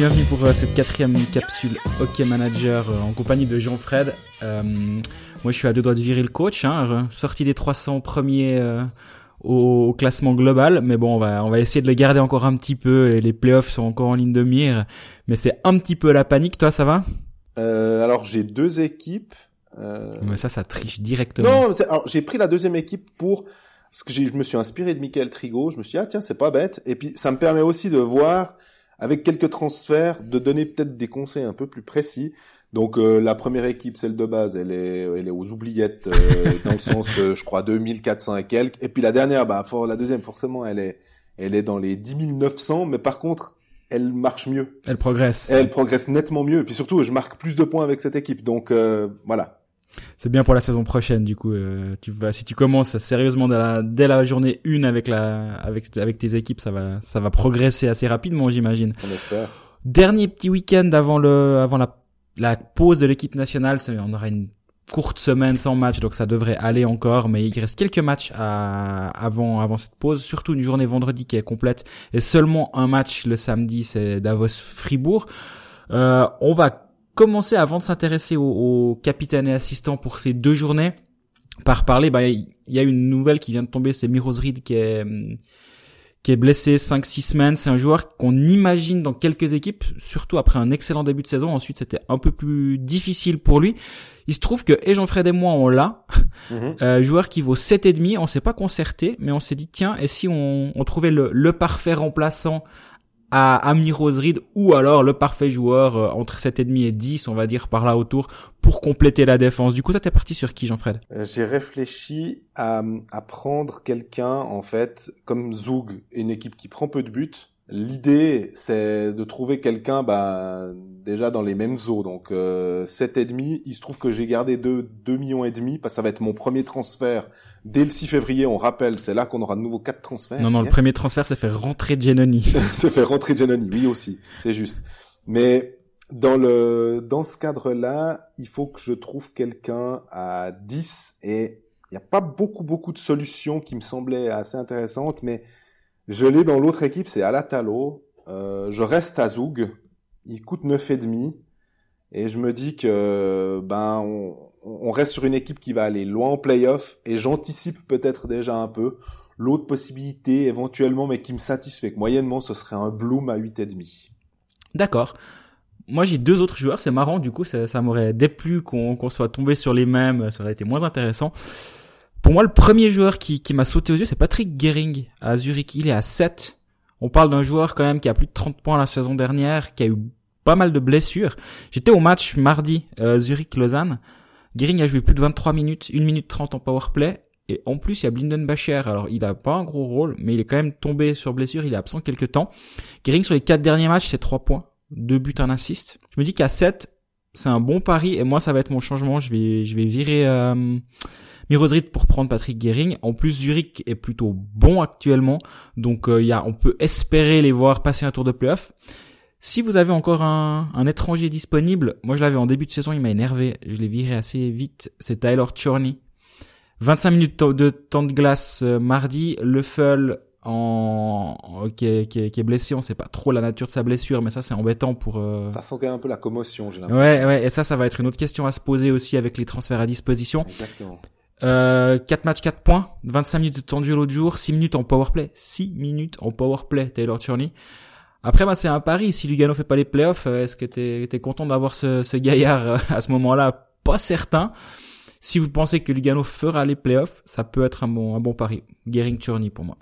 bienvenue pour euh, cette quatrième capsule Hockey Manager euh, en compagnie de Jean-Fred. Euh, moi je suis à deux doigts de virer le coach, hein, sorti des 300 premiers au, au, classement global, mais bon on va, on va essayer de le garder encore un petit peu et les playoffs sont encore en ligne de mire, mais c'est un petit peu la panique, toi ça va? Alors j'ai deux équipes. Mais ça ça triche directement. Non, j'ai pris la deuxième équipe pour parce que je me suis inspiré de Michael Trigo, je me suis dit ah tiens c'est pas bête et puis ça me permet aussi de voir avec quelques transferts, de donner peut-être des conseils un peu plus précis. Donc euh, la première équipe, celle de base, elle est, elle est aux oubliettes euh, dans le sens, euh, je crois, 2400 et quelques. Et puis la dernière, bah, for, la deuxième, forcément, elle est, elle est dans les 10 900. Mais par contre, elle marche mieux. Elle progresse. Elle progresse nettement mieux. Et puis surtout, je marque plus de points avec cette équipe. Donc voilà. C'est bien pour la saison prochaine, du coup. Euh, tu vas, si tu commences sérieusement dès la, dès la journée 1 avec la, avec, avec tes équipes, ça va, ça va progresser assez rapidement, j'imagine. On espère. Dernier petit week-end avant le, avant la, la pause de l'équipe nationale, on aura une courte semaine sans match, donc ça devrait aller encore, mais il reste quelques matchs à, avant, avant cette pause, surtout une journée vendredi qui est complète, et seulement un match le samedi, c'est Davos-Fribourg. Euh, on va commencer avant de s'intéresser au, au, capitaine et assistant pour ces deux journées par parler bah il y a une nouvelle qui vient de tomber c'est Miros Reed qui est qui est blessé 5 6 semaines, c'est un joueur qu'on imagine dans quelques équipes, surtout après un excellent début de saison. Ensuite, c'était un peu plus difficile pour lui. Il se trouve que et Jean-Fred et moi on l'a, mm-hmm. euh, joueur qui vaut 7 et demi, on s'est pas concerté, mais on s'est dit tiens, et si on, on trouvait le, le parfait remplaçant à Amir Reed ou alors le parfait joueur euh, entre 7,5 et 10, on va dire par là autour, pour compléter la défense. Du coup, toi, t'es parti sur qui, Jean-Fred? Euh, J'ai réfléchi à, à prendre quelqu'un, en fait, comme Zoug, une équipe qui prend peu de buts. L'idée, c'est de trouver quelqu'un bah, déjà dans les mêmes eaux. Donc, euh, 7,5, il se trouve que j'ai gardé 2, 2 millions et demi, parce que ça va être mon premier transfert Dès le 6 février, on rappelle, c'est là qu'on aura de nouveau quatre transferts. Non, non, le premier transfert, c'est faire rentrer Genoni. c'est faire rentrer Genoni, oui aussi, c'est juste. Mais dans le dans ce cadre-là, il faut que je trouve quelqu'un à 10 et il n'y a pas beaucoup beaucoup de solutions qui me semblaient assez intéressantes, mais je l'ai dans l'autre équipe, c'est Alatalo. Euh, je reste à Zoug, il coûte neuf et demi et je me dis que ben on, reste sur une équipe qui va aller loin en playoff et j'anticipe peut-être déjà un peu l'autre possibilité éventuellement mais qui me satisfait moyennement ce serait un Bloom à 8,5. D'accord. Moi j'ai deux autres joueurs, c'est marrant du coup ça m'aurait déplu qu'on soit tombé sur les mêmes, ça aurait été moins intéressant. Pour moi le premier joueur qui, qui m'a sauté aux yeux c'est Patrick Gehring à Zurich, il est à 7. On parle d'un joueur quand même qui a plus de 30 points la saison dernière, qui a eu pas mal de blessures. J'étais au match mardi euh, Zurich-Lausanne. Gering a joué plus de 23 minutes, 1 minute 30 en powerplay. Et en plus, il y a Blinden Bacher. Alors, il a pas un gros rôle, mais il est quand même tombé sur blessure. Il est absent quelques temps. Gering, sur les 4 derniers matchs, c'est 3 points. 2 buts, un assist. Je me dis qu'à 7, c'est un bon pari. Et moi, ça va être mon changement. Je vais, je vais virer euh, Mirosrid pour prendre Patrick Gering. En plus, Zurich est plutôt bon actuellement. Donc, euh, il y a, on peut espérer les voir passer un tour de playoff. Si vous avez encore un, un étranger disponible, moi je l'avais en début de saison, il m'a énervé, je l'ai viré assez vite, c'est Tyler Chorney. 25 minutes de temps de glace euh, mardi, Le en qui est, qui, est, qui est, blessé, on sait pas trop la nature de sa blessure, mais ça c'est embêtant pour. Euh... Ça sent quand même un peu la commotion, j'ai l'impression. Ouais, ouais, et ça, ça va être une autre question à se poser aussi avec les transferts à disposition. Exactement. Euh, 4 matchs, 4 points, 25 minutes de jeu l'autre jour, 6 minutes en powerplay, 6 minutes en powerplay, Taylor Chorney. Après, bah, c'est un pari. Si Lugano fait pas les playoffs, euh, est-ce que t'es es content d'avoir ce, ce gaillard euh, à ce moment-là? Pas certain. Si vous pensez que Lugano fera les playoffs, ça peut être un bon, un bon pari. Gering Chorny pour moi.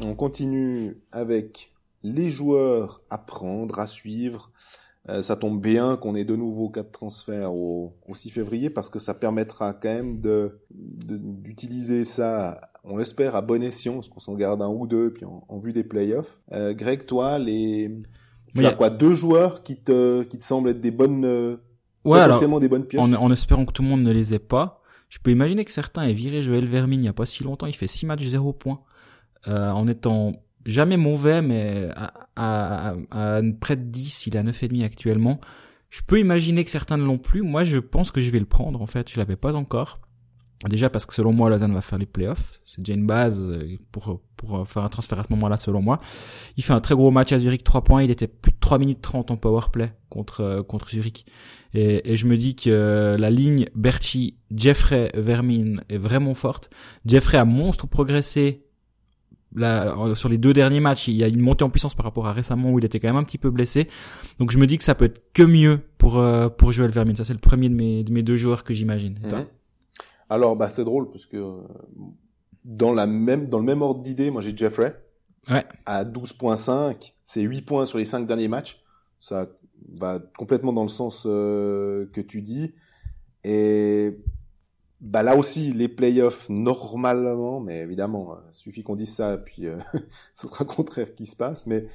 On continue avec les joueurs à prendre, à suivre. Euh, ça tombe bien qu'on ait de nouveau quatre transferts au, au 6 février parce que ça permettra quand même de d'utiliser ça on l'espère à bon escient, parce qu'on s'en garde un ou deux, puis en, vue des playoffs. Euh, Greg, toi, les, tu as quoi, deux joueurs qui te, qui te semblent être des bonnes, euh, ouais, potentiellement des bonnes pioches. En, en, espérant que tout le monde ne les ait pas. Je peux imaginer que certains aient viré Joël Vermine il n'y a pas si longtemps. Il fait six matchs, zéro points. Euh, en étant jamais mauvais, mais à, à, à, près de 10, il est à 9,5 actuellement. Je peux imaginer que certains ne l'ont plus. Moi, je pense que je vais le prendre, en fait. Je l'avais pas encore. Déjà parce que selon moi, Lausanne va faire les playoffs. C'est déjà une base euh, pour, pour faire un transfert à ce moment-là, selon moi. Il fait un très gros match à Zurich, 3 points. Il était plus de 3 minutes 30 en power play contre, euh, contre Zurich. Et, et je me dis que la ligne Berchi, Jeffrey, Vermin est vraiment forte. Jeffrey a monstre progressé Là, sur les deux derniers matchs, il y a une montée en puissance par rapport à récemment où il était quand même un petit peu blessé. Donc je me dis que ça peut être que mieux pour euh, pour Joel Vermin. Ça c'est le premier de mes de mes deux joueurs que j'imagine. Mhm. Alors bah c'est drôle parce que dans la même dans le même ordre d'idée, moi j'ai Jeffrey ouais. à 12.5, c'est 8 points sur les 5 derniers matchs. Ça va complètement dans le sens euh, que tu dis et bah là aussi les playoffs normalement, mais évidemment, euh, suffit qu'on dise ça, puis euh, ce sera contraire qui se passe. Mais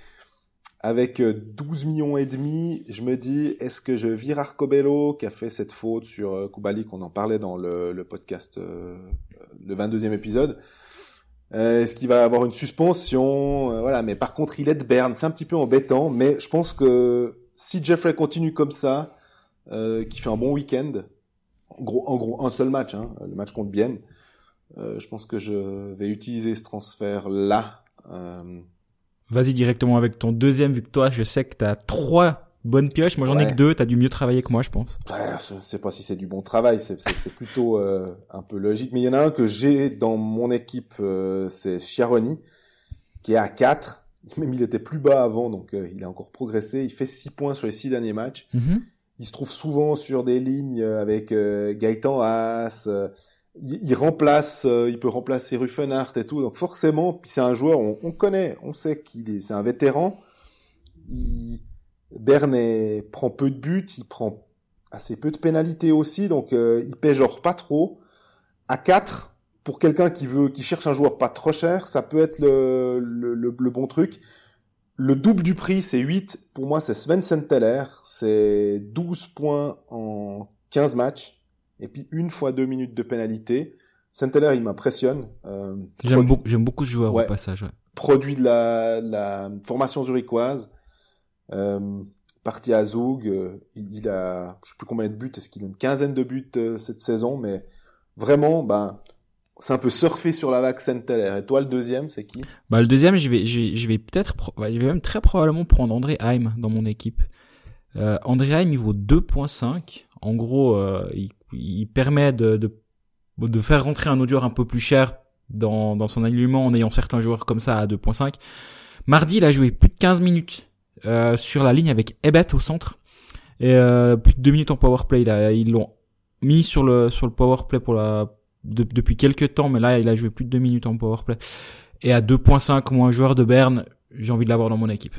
avec 12 euh, millions et demi, je me dis, est-ce que je vire Arcobello qui a fait cette faute sur Kubali, qu'on en parlait dans le, podcast, le 22e épisode Est-ce qu'il va avoir une suspension Voilà, mais par contre, il est de c'est un petit peu embêtant, mais je pense que si Jeffrey continue comme ça, qui fait un bon week-end, en gros, en gros, un seul match, hein, le match contre Bienne. Euh, je pense que je vais utiliser ce transfert-là. Euh... Vas-y directement avec ton deuxième, vu que toi, je sais que tu as trois bonnes pioches. Moi, j'en ai que deux. Tu as dû mieux travailler que moi, je pense. Ouais, je sais pas si c'est du bon travail. C'est plutôt euh, un peu logique. Mais il y en a un que j'ai dans mon équipe, euh, c'est Chiaroni, qui est à 4. Même il était plus bas avant, donc euh, il a encore progressé. Il fait 6 points sur les 6 derniers matchs. Mm-hmm il se trouve souvent sur des lignes euh, avec euh, Gaëtan Haas. Euh, il, remplace, il peut remplacer Ruffenhardt et tout. Donc forcément, c'est un joueur, on, on, connaît, on sait qu'il est, c'est un vétéran. Il, Bernet prend peu de buts, il prend assez peu de pénalités aussi, donc il paie genre pas trop. À 4, pour quelqu'un qui veut, qui cherche un joueur pas trop cher, ça peut être le bon truc. Le double du prix, c'est 8. Pour moi, c'est Sven Senteller. C'est 12 points en 15 matchs. Et puis une fois deux minutes de pénalité. Senteller, il m'impressionne. Euh, j'aime beaucoup, j'aime beaucoup ce joueur au passage. Ouais. Produit de la, la formation zurichoise. Euh, parti à Zug. Euh, il, a, je sais plus combien de buts. Est-ce qu'il a une quinzaine de buts cette saison? Mais vraiment, ben, c'est un peu surfer sur la vague Saint-Teller. Et toi, le deuxième, c'est qui? Bah le deuxième, je vais, je, vais peut-être, je vais même très probablement prendre André Heim dans mon équipe. Euh, André Heim, il vaut 2.5. En gros, euh, il, il, permet de, de, de faire rentrer un autre joueur un peu plus cher dans, dans son alignement en ayant certains joueurs comme ça à 2.5. Mardi, il a joué plus de 15 minutes euh, sur la ligne avec Ebet au centre et euh, plus de 2 minutes en power play. Ils l'ont mis sur le sur le power play pour la depuis quelques temps, mais là, il a joué plus de deux minutes en powerplay. Et à 2.5, moi, un joueur de Berne, j'ai envie de l'avoir dans mon équipe.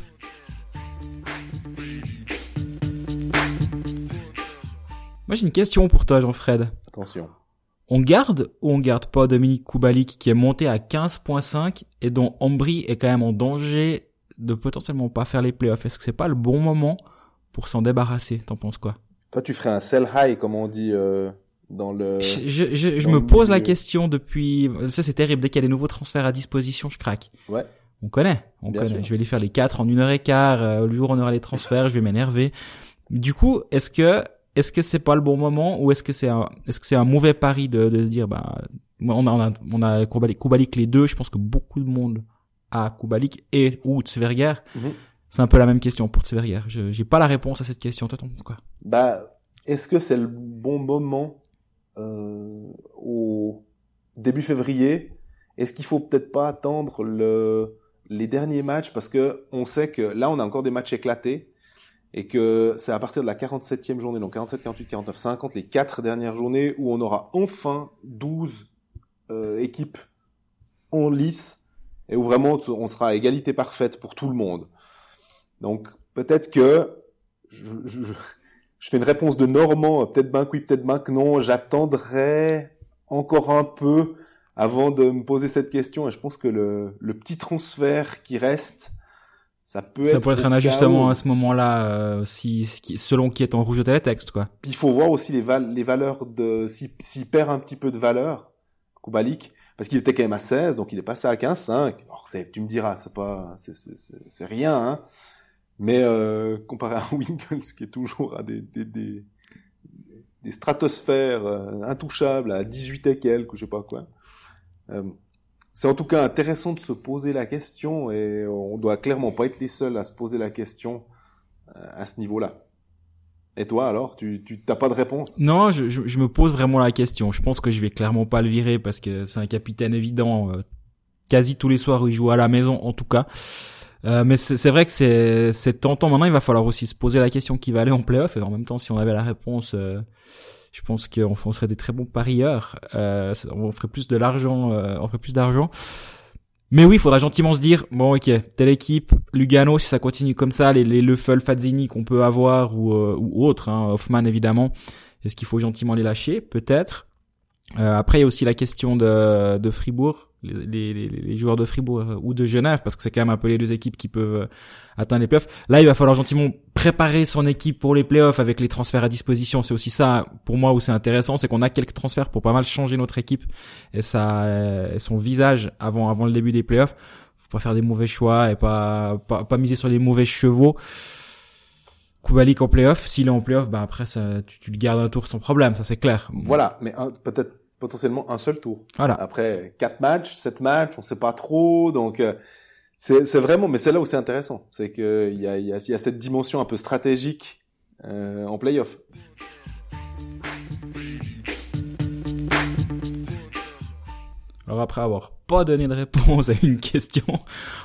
Moi, j'ai une question pour toi, Jean-Fred. Attention. On garde ou on garde pas Dominique Koubalik qui est monté à 15.5 et dont Ambry est quand même en danger de potentiellement pas faire les playoffs. Est-ce que c'est pas le bon moment pour s'en débarrasser? T'en penses quoi? Toi, tu ferais un sell high, comme on dit euh, dans le. Je, je, je me pose la question depuis. Ça c'est terrible. Dès qu'il y a des nouveaux transferts à disposition, je craque. Ouais. On connaît, on connaît. Je vais les faire les quatre en une heure et quart. Euh, le jour où on aura les transferts, je vais m'énerver. Du coup, est-ce que est-ce que c'est pas le bon moment ou est-ce que c'est un est-ce que c'est un mauvais pari de, de se dire bah on a on a on a Kubalik, les deux. Je pense que beaucoup de monde a Kubalik et ou Tsverger. Mm C'est un peu la même question pour Tsverger. Je j'ai pas la réponse à cette question. Toi, penses quoi? Bah, est-ce que c'est le bon moment au début février, est-ce qu'il faut peut-être pas attendre le, les derniers matchs? Parce que on sait que là on a encore des matchs éclatés et que c'est à partir de la 47e journée, donc 47, 48, 49, 50, les quatre dernières journées où on aura enfin 12 euh, équipes en lice et où vraiment on sera à égalité parfaite pour tout le monde. Donc peut-être que je, je, je fais une réponse de Normand, peut-être ben oui, peut-être ben que non. J'attendrai encore un peu avant de me poser cette question. Et je pense que le, le petit transfert qui reste, ça peut ça être. pourrait être un ajustement à ce moment-là, euh, si, selon qui est en rouge de télétexte, quoi. Puis il faut voir aussi les, val les valeurs de, s'il perd un petit peu de valeur, Koubalik, parce qu'il était quand même à 16, donc il est passé à 15, 5. Alors, tu me diras, c'est pas, c'est rien, hein. Mais euh, comparé à Winkles, qui est toujours à des, des, des, des stratosphères euh, intouchables à 18 et quelques, je sais pas quoi. Euh, c'est en tout cas intéressant de se poser la question et on doit clairement pas être les seuls à se poser la question euh, à ce niveau-là. Et toi alors, tu tu t'as pas de réponse? Non, je, je, je, me pose vraiment la question. Je pense que je vais clairement pas le virer parce que c'est un capitaine évident. Euh, quasi tous les soirs il joue à la maison, en tout cas. Euh, mais c'est vrai que c'est tentant. Maintenant, il va falloir aussi se poser la question qui va aller en playoff. Et en même temps, si on avait la réponse, euh, je pense qu'on on serait des très bons parieurs. Euh, on ferait plus de l'argent, euh, on ferait plus d'argent. Mais oui, il faudra gentiment se dire, bon ok, telle équipe, Lugano, si ça continue comme ça, les, les Leffel, Fazzini qu'on peut avoir ou, euh, ou autres, hein, Hoffman évidemment, est-ce qu'il faut gentiment les lâcher? Peut-être. Après, il y a aussi la question de, de Fribourg, les, les, les, joueurs de Fribourg euh, ou de Genève, parce que c'est quand même un peu les deux équipes qui peuvent euh, atteindre les playoffs. Là, il va falloir gentiment préparer son équipe pour les playoffs avec les transferts à disposition. C'est aussi ça, pour moi, où c'est intéressant, c'est qu'on a quelques transferts pour pas mal changer notre équipe et ça, et son visage avant avant le début des playoffs. Faut pas faire des mauvais choix et pas pas, pas miser sur les mauvais chevaux. Kubalik en playoff, s'il est en playoff, bah après ça, tu, tu, le gardes un tour sans problème, ça c'est clair. Voilà, mais peut-être potentiellement un seul tour. Voilà. Après quatre matchs, sept matchs, on sait pas trop, donc euh, c'est vraiment, mais c'est là où c'est intéressant, c'est que il y a, y, a, y a cette dimension un peu stratégique euh, en playoff. Alors après avoir pas donné de réponse à une question,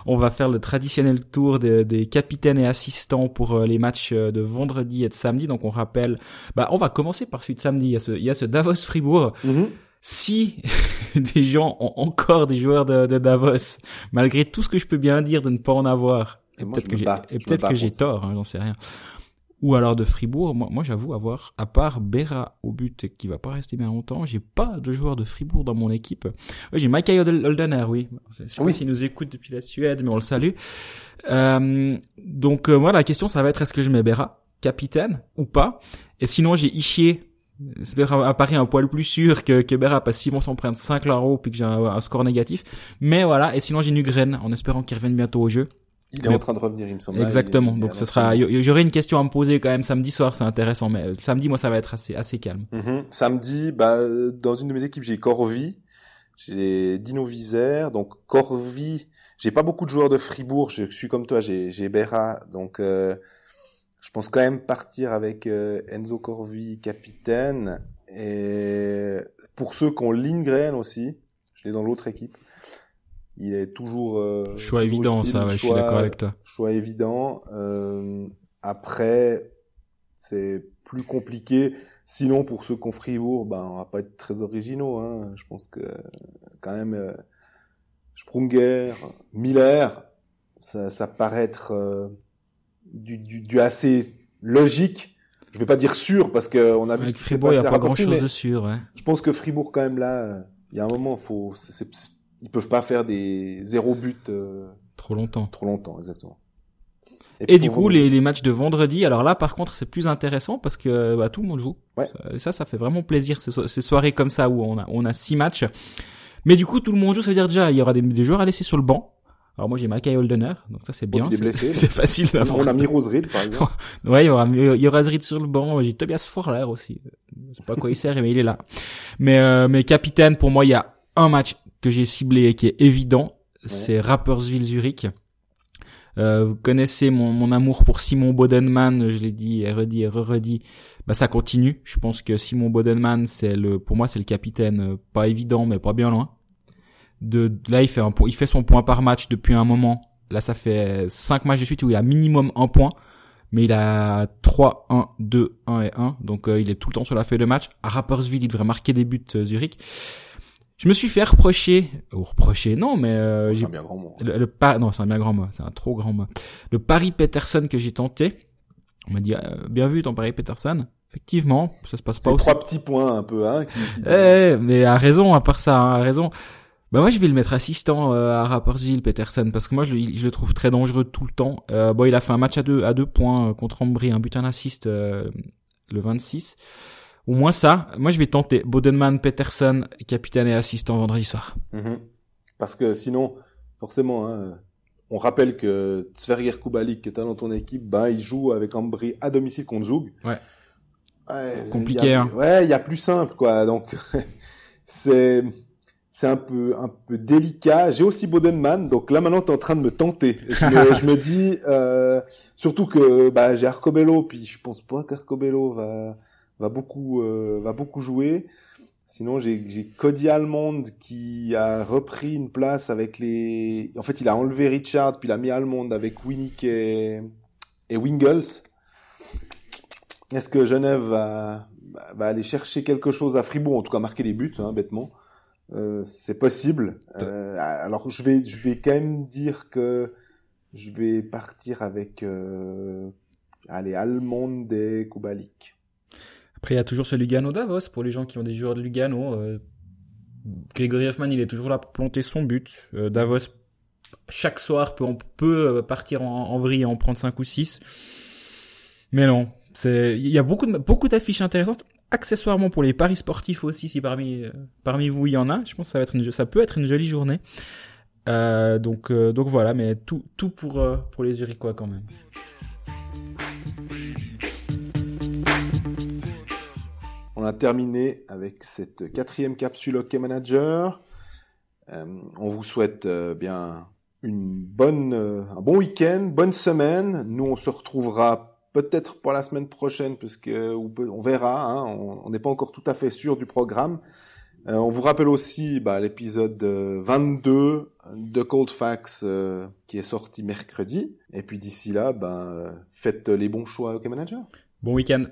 on va faire le traditionnel tour des, des capitaines et assistants pour euh, les matchs euh, de vendredi et de samedi. Donc on rappelle, bah on va commencer par celui de samedi. Il y a ce, il y a ce Davos Fribourg. Mm -hmm. Si des gens ont encore des joueurs de, de, Davos, malgré tout ce que je peux bien dire de ne pas en avoir, et, et peut-être que j'ai, peut-être que j'ai tort, hein, j'en sais rien ou alors de Fribourg. Moi, moi j'avoue avoir, à part Berra au but qui va pas rester bien longtemps, j'ai pas de joueur de Fribourg dans mon équipe. Oui, j'ai Michael Holdener, oui. C'est oui. s'il nous écoute depuis la Suède, mais on le salue. Euh, donc, euh, moi, la question, ça va être est-ce que je mets Berra, capitaine, ou pas? Et sinon, j'ai Ishier. C'est peut-être à Paris un poil plus sûr que, que Berra, parce que Simon s'en prenne 5 l'euro puis que j'ai un, un, score négatif. Mais voilà, et sinon j'ai Nugren, en espérant qu'il revienne bientôt au jeu. Il est mais, en train de revenir, il me semble. Exactement. Donc ce sera, j'aurai une question à me poser quand même samedi soir, c'est intéressant. Mais samedi, moi, ça va être assez, assez calme. Mm -hmm. Samedi, bah, dans une de mes équipes, j'ai Corvi, j'ai Dino Vizer. Donc Corvi, j'ai pas beaucoup de joueurs de Fribourg. Je, suis comme toi, j'ai, j'ai Berra. Donc euh, je pense quand même partir avec euh, Enzo Corvi, capitaine. Et pour ceux qui ont Lindgren aussi, je l'ai dans l'autre équipe il est toujours euh, choix toujours évident utile, ça ouais, choix, je suis d'accord avec toi choix évident euh, après c'est plus compliqué sinon pour ceux qui ont Fribourg ben on va pas être très originaux hein. je pense que quand même euh, Sprunger Miller ça, ça paraît être euh, du, du, du assez logique je vais pas dire sûr parce que on a vu avec Fribourg il y a pas grand chose de sûr ouais. je pense que Fribourg quand même là il y a un moment faut c'est ils peuvent pas faire des zéro but euh, trop longtemps. Trop longtemps, exactement. Et, Et du coup, les, les, matchs de vendredi, alors là, par contre, c'est plus intéressant parce que bah, tout le monde joue. Ouais. Ça, ça fait vraiment plaisir ces, ces, soirées comme ça où on a on a six matchs. Mais du coup, tout le monde joue, ça veut dire déjà il y aura des, des joueurs à laisser sur le banc. Alors moi j'ai Mackay Holdener, donc ça c'est bien. C'est facile d'avoir. On a mis Roserid par exemple. ouais, il y aura, il y aura Zrid sur le banc. J'ai Tobias Forler aussi. Je sais pas quoi il sert, mais il est là. Mais euh, mais capitaine, pour moi il y a un match que j'ai ciblé et qui est évident, ouais. c'est Rappersville Zurich. Euh, vous connaissez mon, mon, amour pour Simon Bodenman, je l'ai dit et redit et re-redit. Bah ça continue. Je pense que Simon Bodenman, c'est le, pour moi, c'est le capitaine, euh, pas évident, mais pas bien loin. De, là, il fait un il fait son point par match depuis un moment. Là, ça fait cinq matchs de suite où il a minimum un point, mais il a 3, 1, 2, 1 et 1. Donc, euh, il est tout le temps sur la feuille de match. À Rappersville, il devrait marquer des buts, euh, Zurich. Je me suis fait reprocher, ou reprocher, non, mais euh, c'est un bien grand mot. Le, le non, c'est un bien grand mot, c'est un trop grand mot. Le Paris Peterson que j'ai tenté, on m'a dit euh, bien vu ton Paris Peterson. Effectivement, ça se passe pas aussi. trois petits points un peu, hein. Qui, qui... Eh, mais à raison, à part ça, hein, à raison. Bah moi je vais le mettre assistant euh, à Rappersville Peterson parce que moi je, je, le trouve très dangereux tout le temps. Euh, bon il a fait un match à deux à deux points euh, contre Ambry, un but un assist euh, le 26. Au moins ça, moi je vais tenter Bodenman, Peterson, capitaine et assistant vendredi soir. -hmm. Parce que sinon, forcément, hein, on rappelle que Sverger Kubalik, que tu as dans ton équipe, ben, il joue avec Ambry à domicile contre Zug. Ouais. compliqué. hein. Ouais, il y a plus simple, quoi. Donc, c'est c'est un peu un peu délicat. J'ai aussi Bodenman, donc là maintenant t'es en train de me tenter. Je me, je me dis euh, surtout que bah j'ai Arcobello, puis je pense pas qu'Arcobello va va beaucoup euh, va beaucoup jouer. Sinon j'ai j'ai Cody Almond qui a repris une place avec les. En fait il a enlevé Richard puis il a mis Almond avec Winnick et et Wingles. Est-ce que Genève va va aller chercher quelque chose à Fribourg, en tout cas marquer des buts, hein, bêtement? Euh, c'est possible. Euh, alors je vais, je vais quand même dire que je vais partir avec, euh, allez, Almond et Kubalik. Après, il y a toujours ce Lugano Davos pour les gens qui ont des joueurs de Lugano. Euh, Grégory Hoffman, il est toujours là pour planter son but. Euh, Davos, chaque soir, peut, on peut partir en, vrille et en prendre 5 ou 6. Mais non, il y a beaucoup d'affiches intéressantes accessoirement pour les paris sportifs aussi, si parmi euh, vous il y en a, je pense que ça peut être une jolie journée. Euh, donc euh, donc voilà, mais tout pour euh, pour les Uriquois quand même. A terminé avec cette quatrième capsule Hockey Manager. Euh, on vous souhaite euh, bien une bonne un bon week-end, bonne semaine. Nous on se retrouvera peut-être pour la semaine prochaine, puisque on verra, hein, on n'est pas encore tout à fait sûr du programme. Euh, on vous rappelle aussi bah, l'épisode 22 de Cold Facts euh, qui est sorti mercredi. Et puis d'ici là, bah, faites les bons choix Hockey Manager. Bon week-end.